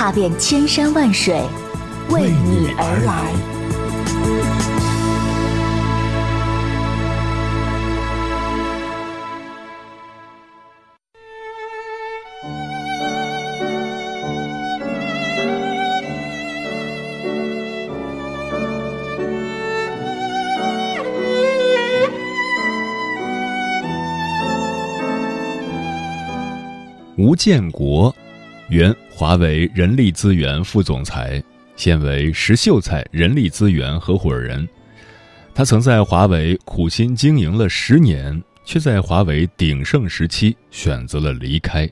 踏遍千山万水，为你而来。吴建国，原华为人力资源副总裁，现为石秀才人力资源合伙人。他曾在华为苦心经营了十年，却在华为鼎盛时期选择了离开。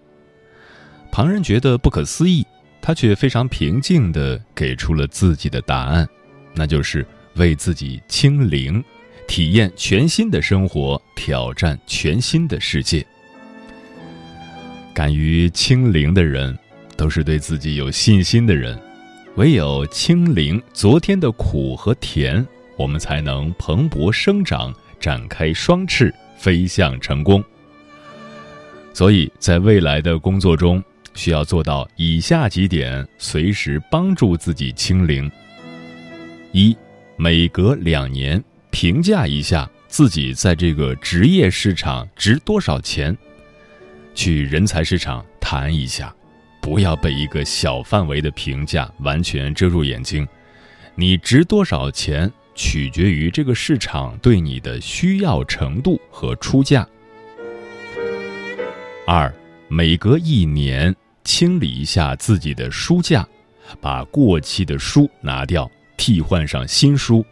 旁人觉得不可思议，他却非常平静地给出了自己的答案，那就是为自己清零，体验全新的生活，挑战全新的世界。敢于清零的人，都是对自己有信心的人。唯有清零昨天的苦和甜，我们才能蓬勃生长，展开双翅，飞向成功。所以在未来的工作中，需要做到以下几点，随时帮助自己清零：一，每隔两年评价一下自己在这个职业市场值多少钱。去人才市场谈一下，不要被一个小范围的评价完全遮住眼睛。你值多少钱，取决于这个市场对你的需要程度和出价。二，每隔一年清理一下自己的书架，把过期的书拿掉，替换上新书，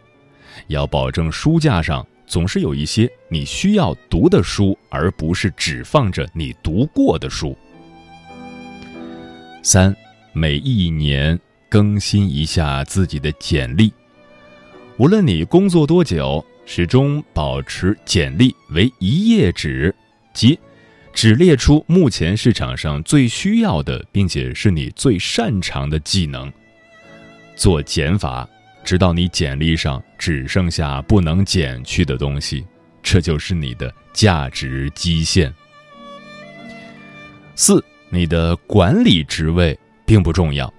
要保证书架上。总是有一些你需要读的书，而不是只放着你读过的书。三，每一年更新一下自己的简历，无论你工作多久，始终保持简历为一页纸，即只列出目前市场上最需要的，并且是你最擅长的技能。做减法。直到你简历上只剩下不能减去的东西，这就是你的价值基线。四，你的管理职位并不重要，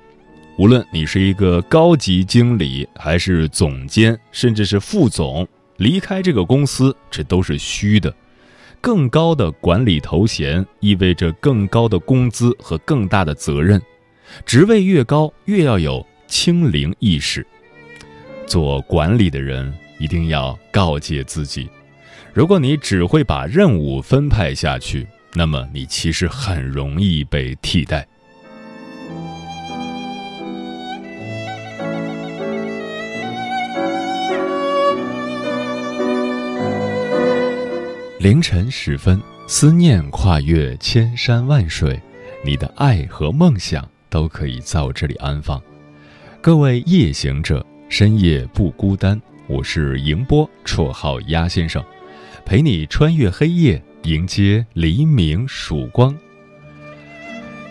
无论你是一个高级经理，还是总监，甚至是副总，离开这个公司，这都是虚的。更高的管理头衔意味着更高的工资和更大的责任，职位越高，越要有清零意识。做管理的人一定要告诫自己：如果你只会把任务分派下去，那么你其实很容易被替代。凌晨时分，思念跨越千山万水，你的爱和梦想都可以在我这里安放。各位夜行者。深夜不孤单，我是迎波，绰号鸭先生，陪你穿越黑夜，迎接黎明曙光。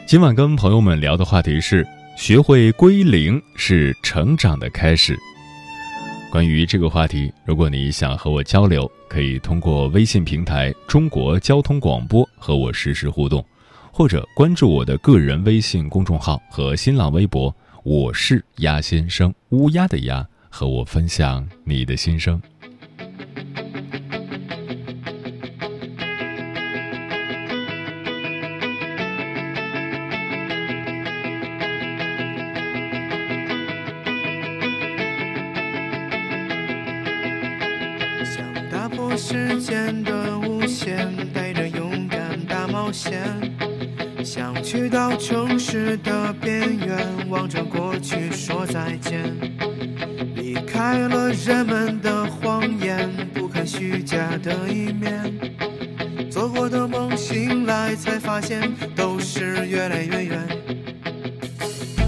今晚跟朋友们聊的话题是：学会归零是成长的开始。关于这个话题，如果你想和我交流，可以通过微信平台“中国交通广播”和我实时互动，或者关注我的个人微信公众号和新浪微博。我是鸭先生，乌鸦的鸭，和我分享你的心声。到城市的边缘，望着过去说再见。离开了人们的谎言，不看虚假的一面。做过的梦，醒来才发现都是越来越远。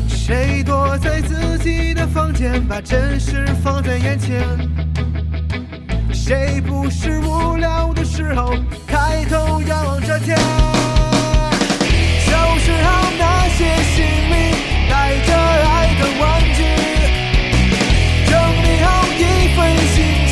谁躲在自己的？房间，把真实放在眼前。谁不是无聊的时候抬头仰望着天？收拾好那些行李，带着爱的玩具，整理好一份心情。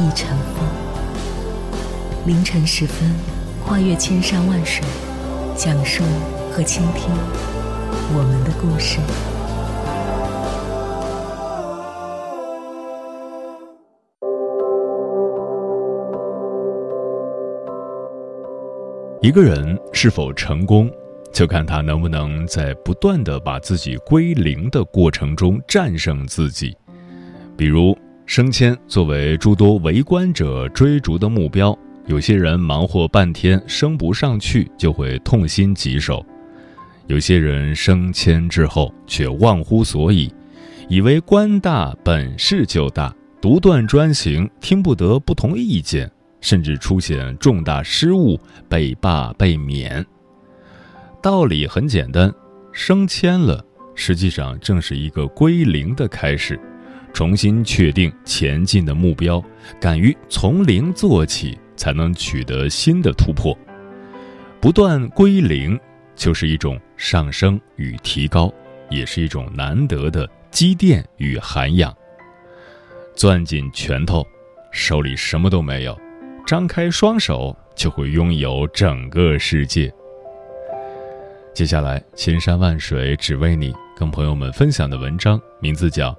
一尘风。凌晨时分，跨越千山万水，讲述和倾听我们的故事。一个人是否成功，就看他能不能在不断的把自己归零的过程中战胜自己。比如升迁作为诸多围观者追逐的目标，有些人忙活半天升不上去，就会痛心疾首；有些人升迁之后却忘乎所以，以为官大本事就大，独断专行，听不得不同意见。甚至出现重大失误，被罢被免。道理很简单，升迁了，实际上正是一个归零的开始，重新确定前进的目标，敢于从零做起，才能取得新的突破。不断归零，就是一种上升与提高，也是一种难得的积淀与涵养。攥紧拳头，手里什么都没有。张开双手，就会拥有整个世界。接下来，千山万水只为你，跟朋友们分享的文章名字叫《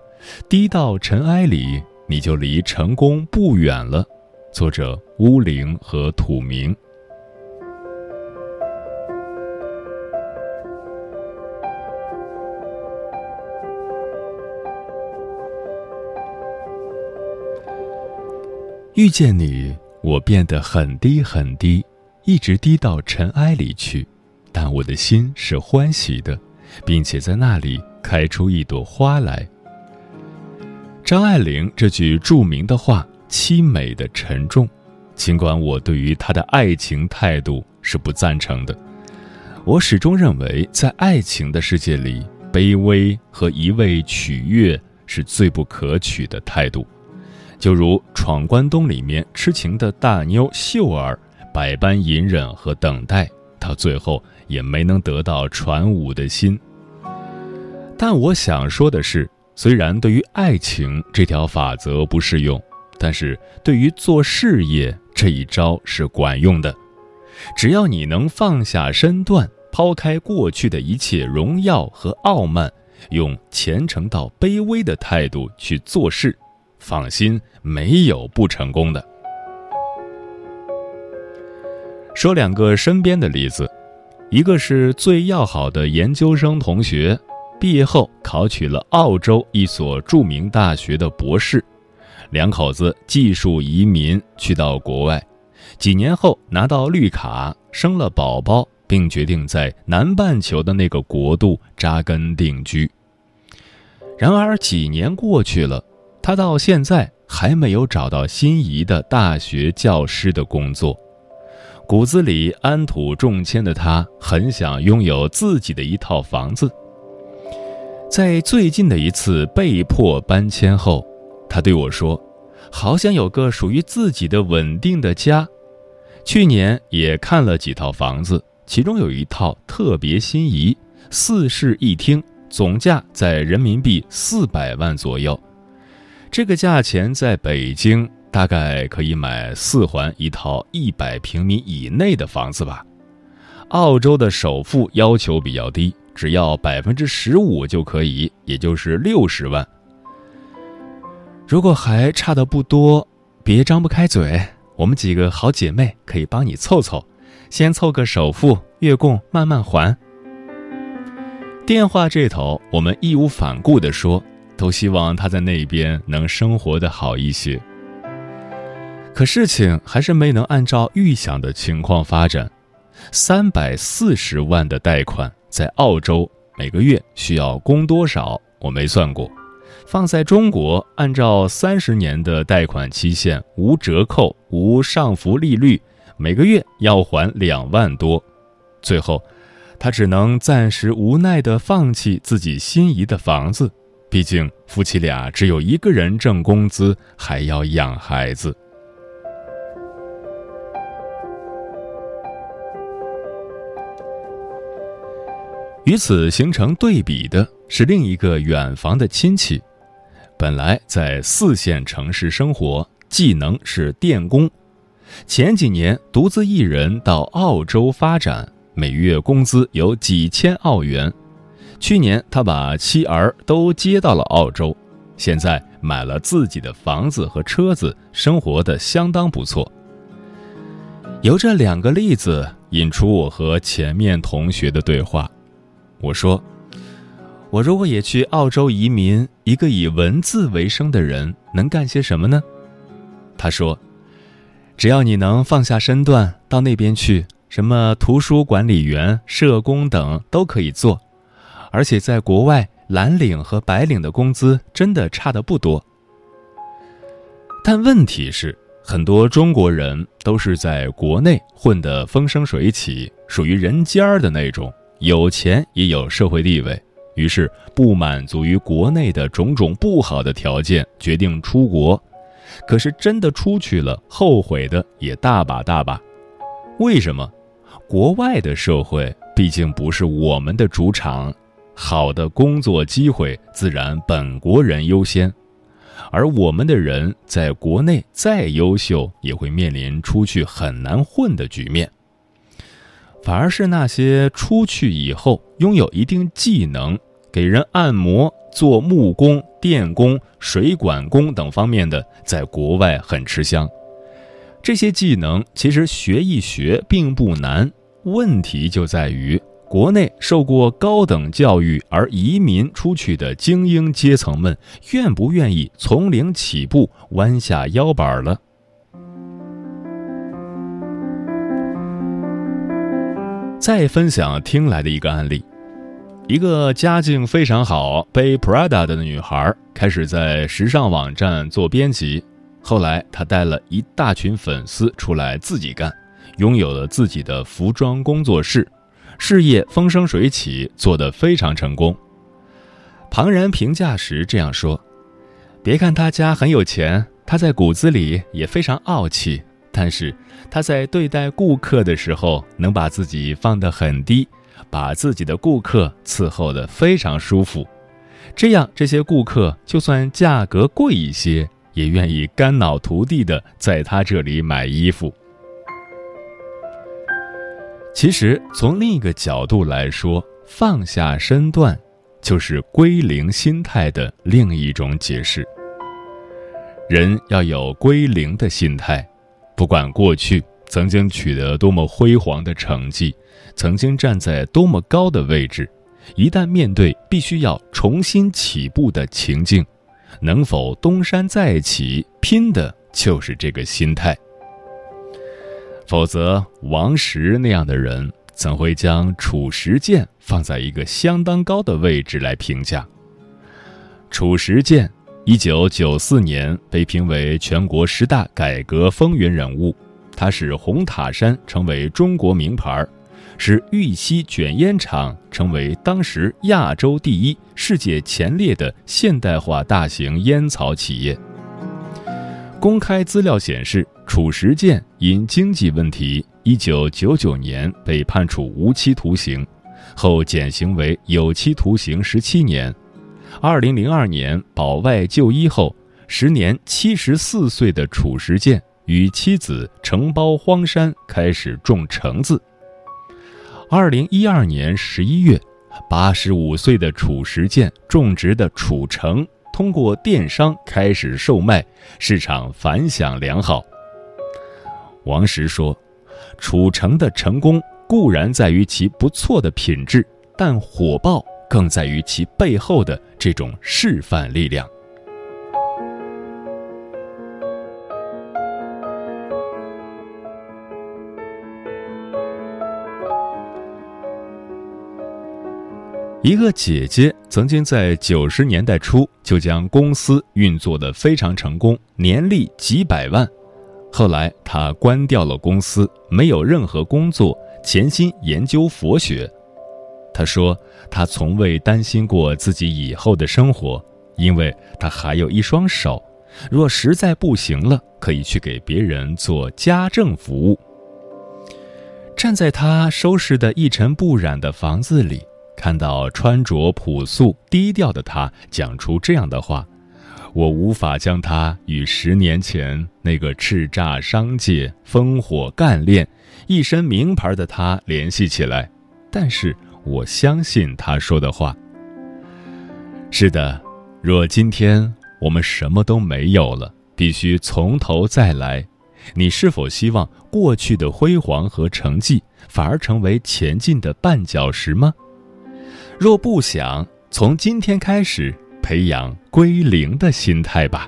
滴到尘埃里，你就离成功不远了》，作者乌灵和土明。遇见你。我变得很低很低，一直低到尘埃里去，但我的心是欢喜的，并且在那里开出一朵花来。张爱玲这句著名的话凄美的沉重，尽管我对于她的爱情态度是不赞成的，我始终认为，在爱情的世界里，卑微和一味取悦是最不可取的态度。就如《闯关东》里面痴情的大妞秀儿，百般隐忍和等待，到最后也没能得到传武的心。但我想说的是，虽然对于爱情这条法则不适用，但是对于做事业这一招是管用的。只要你能放下身段，抛开过去的一切荣耀和傲慢，用虔诚到卑微的态度去做事，放心，没有不成功的。说两个身边的例子，一个是最要好的研究生同学。毕业后考取了澳洲一所著名大学的博士，两口子技术移民去到国外，几年后拿到绿卡，生了宝宝，并决定在南半球的那个国度扎根定居。然而几年过去了，他到现在还没有找到心仪的大学教师的工作，骨子里安土重迁的他很想拥有自己的一套房子。在最近的一次被迫搬迁后，他对我说：“好想有个属于自己的稳定的家。”去年也看了几套房子，其中有一套特别心仪，四室一厅，总价在人民币四百万左右。这个价钱在北京大概可以买四环一套一百平米以内的房子吧。澳洲的首付要求比较低。只要百分之十五就可以，也就是六十万。如果还差的不多，别张不开嘴，我们几个好姐妹可以帮你凑凑，先凑个首付，月供慢慢还。电话这头，我们义无反顾地说，都希望他在那边能生活的好一些。可事情还是没能按照预想的情况发展，三百四十万的贷款。在澳洲每个月需要供多少？我没算过。放在中国，按照三十年的贷款期限，无折扣、无上浮利率，每个月要还两万多。最后，他只能暂时无奈地放弃自己心仪的房子。毕竟夫妻俩只有一个人挣工资，还要养孩子。与此形成对比的是另一个远房的亲戚，本来在四线城市生活，技能是电工，前几年独自一人到澳洲发展，每月工资有几千澳元。去年他把妻儿都接到了澳洲，现在买了自己的房子和车子，生活的相当不错。由这两个例子引出我和前面同学的对话。我说：“我如果也去澳洲移民，一个以文字为生的人能干些什么呢？”他说：“只要你能放下身段到那边去，什么图书管理员、社工等都可以做，而且在国外蓝领和白领的工资真的差的不多。但问题是，很多中国人都是在国内混得风生水起，属于人尖儿的那种。”有钱也有社会地位，于是不满足于国内的种种不好的条件，决定出国。可是真的出去了，后悔的也大把大把。为什么？国外的社会毕竟不是我们的主场，好的工作机会自然本国人优先，而我们的人在国内再优秀，也会面临出去很难混的局面。反而是那些出去以后拥有一定技能，给人按摩、做木工、电工、水管工等方面的，在国外很吃香。这些技能其实学一学并不难，问题就在于国内受过高等教育而移民出去的精英阶层们，愿不愿意从零起步，弯下腰板了。再分享听来的一个案例：一个家境非常好、背 Prada 的女孩，开始在时尚网站做编辑。后来，她带了一大群粉丝出来自己干，拥有了自己的服装工作室，事业风生水起，做得非常成功。旁人评价时这样说：“别看他家很有钱，他在骨子里也非常傲气。但是他在对待顾客的时候，能把自己放得很低，把自己的顾客伺候得非常舒服。这样，这些顾客就算价格贵一些，也愿意肝脑涂地的在他这里买衣服。”其实，从另一个角度来说，放下身段。就是归零心态的另一种解释。人要有归零的心态，不管过去曾经取得多么辉煌的成绩，曾经站在多么高的位置，一旦面对必须要重新起步的情境，能否东山再起，拼的就是这个心态。否则，王石那样的人。怎会将褚时健放在一个相当高的位置来评价？褚时健，一九九四年被评为全国十大改革风云人物，他使红塔山成为中国名牌，使玉溪卷烟厂成为当时亚洲第一、世界前列的现代化大型烟草企业。公开资料显示，褚时健因经济问题。一九九九年被判处无期徒刑，后减刑为有期徒刑十七年。二零零二年保外就医后，时年七十四岁的褚时健与妻子承包荒山开始种橙子。二零一二年十一月，八十五岁的褚时健种植的褚橙通过电商开始售卖，市场反响良好。王石说。褚橙的成功固然在于其不错的品质，但火爆更在于其背后的这种示范力量。一个姐姐曾经在九十年代初就将公司运作的非常成功，年利几百万。后来，她关掉了公司，没有任何工作，潜心研究佛学。他说：“他从未担心过自己以后的生活，因为他还有一双手，若实在不行了，可以去给别人做家政服务。”站在他收拾的一尘不染的房子里，看到穿着朴素低调的他讲出这样的话。我无法将他与十年前那个叱咤商界、烽火干练、一身名牌的他联系起来，但是我相信他说的话。是的，若今天我们什么都没有了，必须从头再来，你是否希望过去的辉煌和成绩反而成为前进的绊脚石吗？若不想，从今天开始。培养归零的心态吧。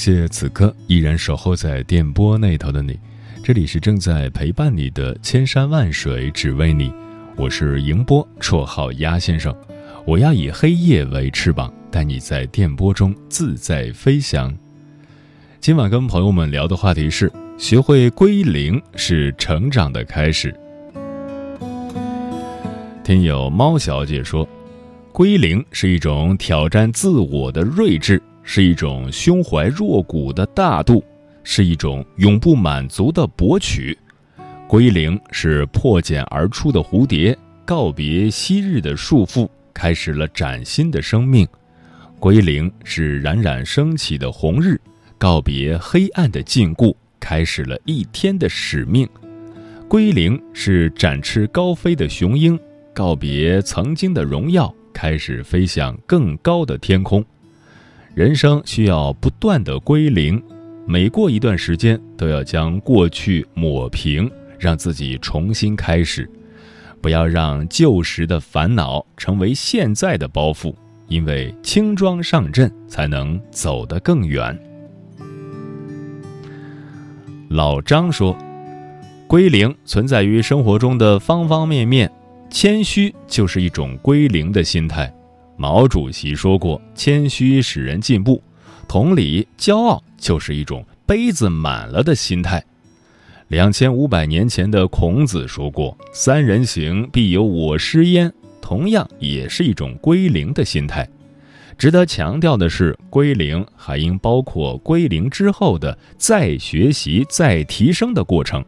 谢此刻依然守候在电波那头的你。这里是正在陪伴你的千山万水，只为你。我是迎波，绰号鸭先生。我要以黑夜为翅膀，带你在电波中自在飞翔。今晚跟朋友们聊的话题是：学会归零是成长的开始。听友猫小姐说，归零是一种挑战自我的睿智，是一种胸怀若谷的大度。是一种永不满足的博取，归零是破茧而出的蝴蝶，告别昔日的束缚，开始了崭新的生命。归零是冉冉升起的红日，告别黑暗的禁锢，开始了一天的使命。归零是展翅高飞的雄鹰，告别曾经的荣耀，开始飞向更高的天空。人生需要不断的归零，每过一段时间都要将过去抹平，让自己重新开始。不要让旧时的烦恼成为现在的包袱，因为轻装上阵才能走得更远。老张说：“归零存在于生活中的方方面面，谦虚就是一种归零的心态。”毛主席说过：“谦虚使人进步。”同理，骄傲就是一种杯子满了的心态。两千五百年前的孔子说过：“三人行，必有我师焉。”同样，也是一种归零的心态。值得强调的是，归零还应包括归零之后的再学习、再提升的过程，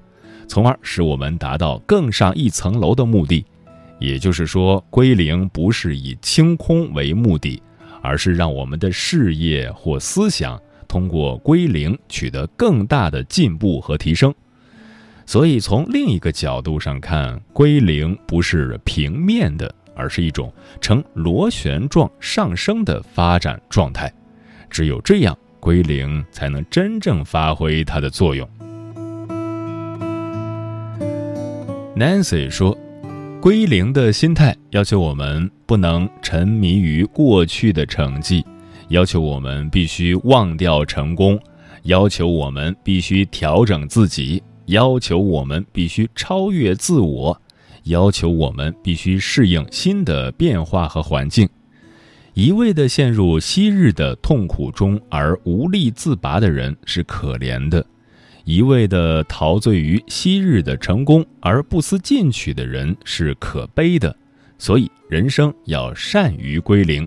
从而使我们达到更上一层楼的目的。也就是说，归零不是以清空为目的，而是让我们的事业或思想通过归零取得更大的进步和提升。所以，从另一个角度上看，归零不是平面的，而是一种呈螺旋状上升的发展状态。只有这样，归零才能真正发挥它的作用。Nancy 说：“归零的心态要求我们不能沉迷于过去的成绩，要求我们必须忘掉成功，要求我们必须调整自己。”要求我们必须超越自我，要求我们必须适应新的变化和环境。一味地陷入昔日的痛苦中而无力自拔的人是可怜的；一味地陶醉于昔日的成功而不思进取的人是可悲的。所以，人生要善于归零。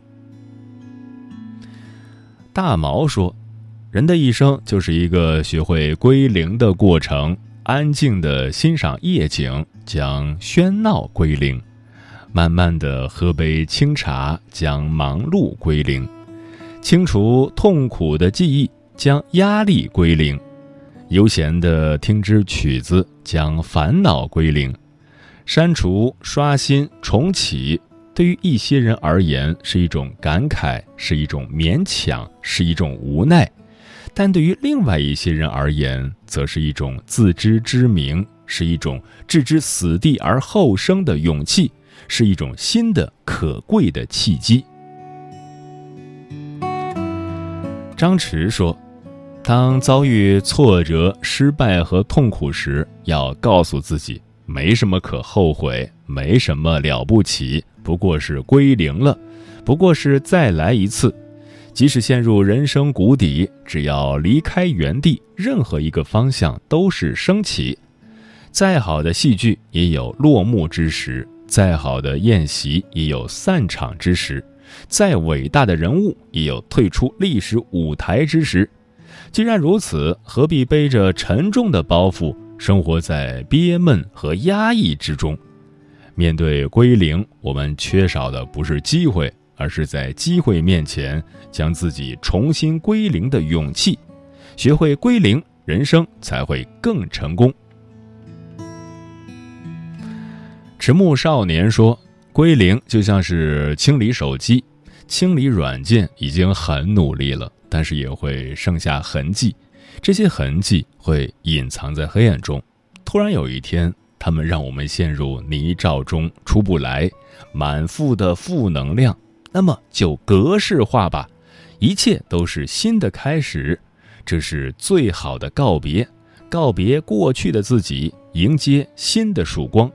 大毛说：“人的一生就是一个学会归零的过程。”安静的欣赏夜景，将喧闹归零；慢慢的喝杯清茶，将忙碌归零；清除痛苦的记忆，将压力归零；悠闲地听支曲子，将烦恼归零；删除、刷新、重启，对于一些人而言是一种感慨，是一种勉强，是一种无奈。但对于另外一些人而言，则是一种自知之明，是一种置之死地而后生的勇气，是一种新的可贵的契机。张弛说：“当遭遇挫折、失败和痛苦时，要告诉自己，没什么可后悔，没什么了不起，不过是归零了，不过是再来一次。”即使陷入人生谷底，只要离开原地，任何一个方向都是升起。再好的戏剧也有落幕之时，再好的宴席也有散场之时，再伟大的人物也有退出历史舞台之时。既然如此，何必背着沉重的包袱，生活在憋闷和压抑之中？面对归零，我们缺少的不是机会。而是在机会面前将自己重新归零的勇气，学会归零，人生才会更成功。迟暮少年说：“归零就像是清理手机，清理软件已经很努力了，但是也会剩下痕迹，这些痕迹会隐藏在黑暗中。突然有一天，他们让我们陷入泥沼中出不来，满腹的负能量。”那么就格式化吧，一切都是新的开始，这是最好的告别，告别过去的自己，迎接新的曙光。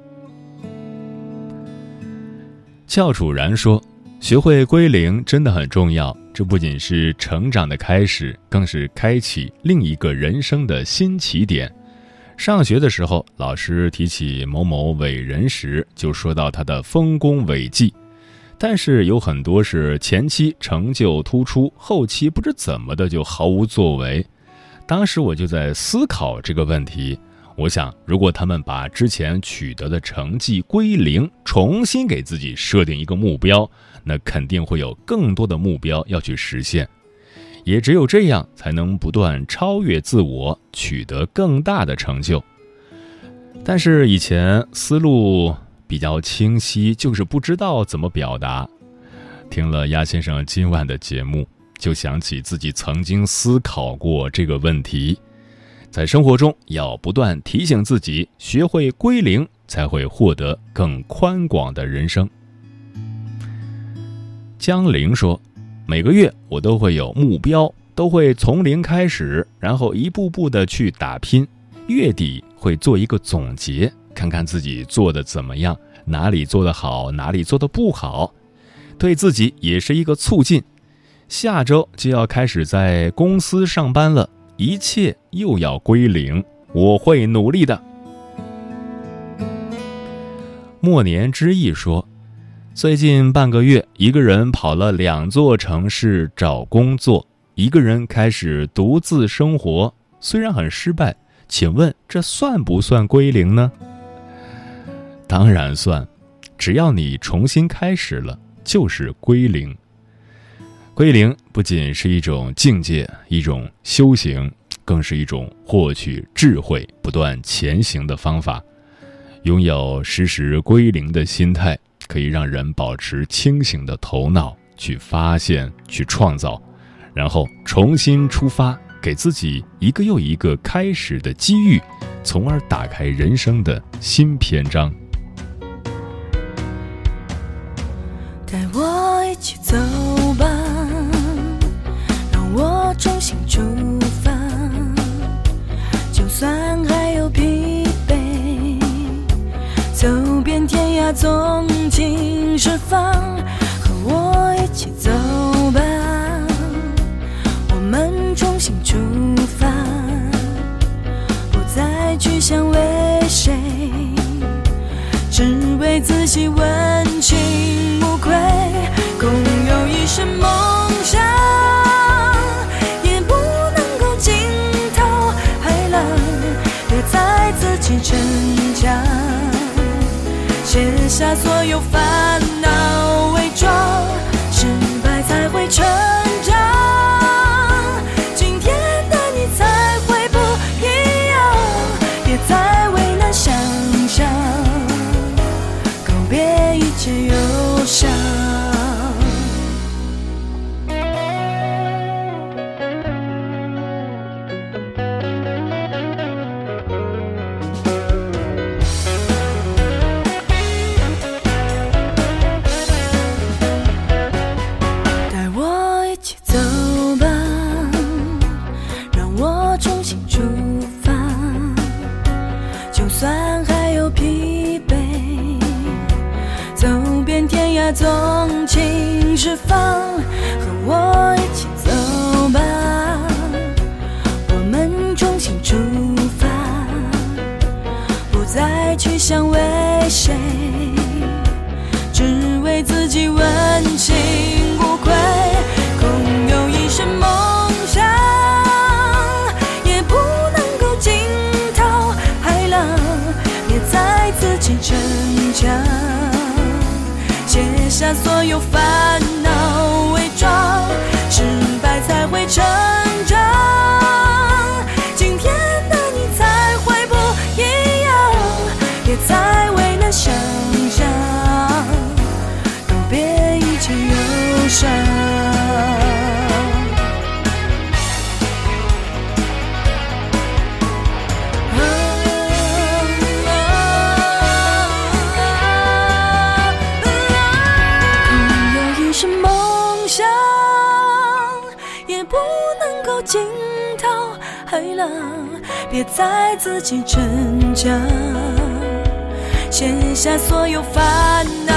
翘楚然说：“学会归零真的很重要，这不仅是成长的开始，更是开启另一个人生的新起点。”上学的时候，老师提起某某伟人时，就说到他的丰功伟绩。但是有很多是前期成就突出，后期不知怎么的就毫无作为。当时我就在思考这个问题。我想，如果他们把之前取得的成绩归零，重新给自己设定一个目标，那肯定会有更多的目标要去实现。也只有这样，才能不断超越自我，取得更大的成就。但是以前思路比较清晰，就是不知道怎么表达。听了鸭先生今晚的节目，就想起自己曾经思考过这个问题。在生活中，要不断提醒自己，学会归零，才会获得更宽广的人生。江玲说：“每个月我都会有目标，都会从零开始，然后一步步的去打拼。月底会做一个总结，看看自己做的怎么样，哪里做得好，哪里做的不好，对自己也是一个促进。下周就要开始在公司上班了。”一切又要归零，我会努力的。末年之意说，最近半个月，一个人跑了两座城市找工作，一个人开始独自生活，虽然很失败，请问这算不算归零呢？当然算，只要你重新开始了，就是归零。归零不仅是一种境界，一种修行，更是一种获取智慧、不断前行的方法。拥有时时归零的心态，可以让人保持清醒的头脑，去发现、去创造，然后重新出发，给自己一个又一个开始的机遇，从而打开人生的新篇章。带我一起走把纵情释放，和我一起走吧。我们重新出发，不再去想为谁，只为自己问心无愧，共有一生梦下所有烦恼，伪装，失败才会成自己成长，卸下所有烦恼，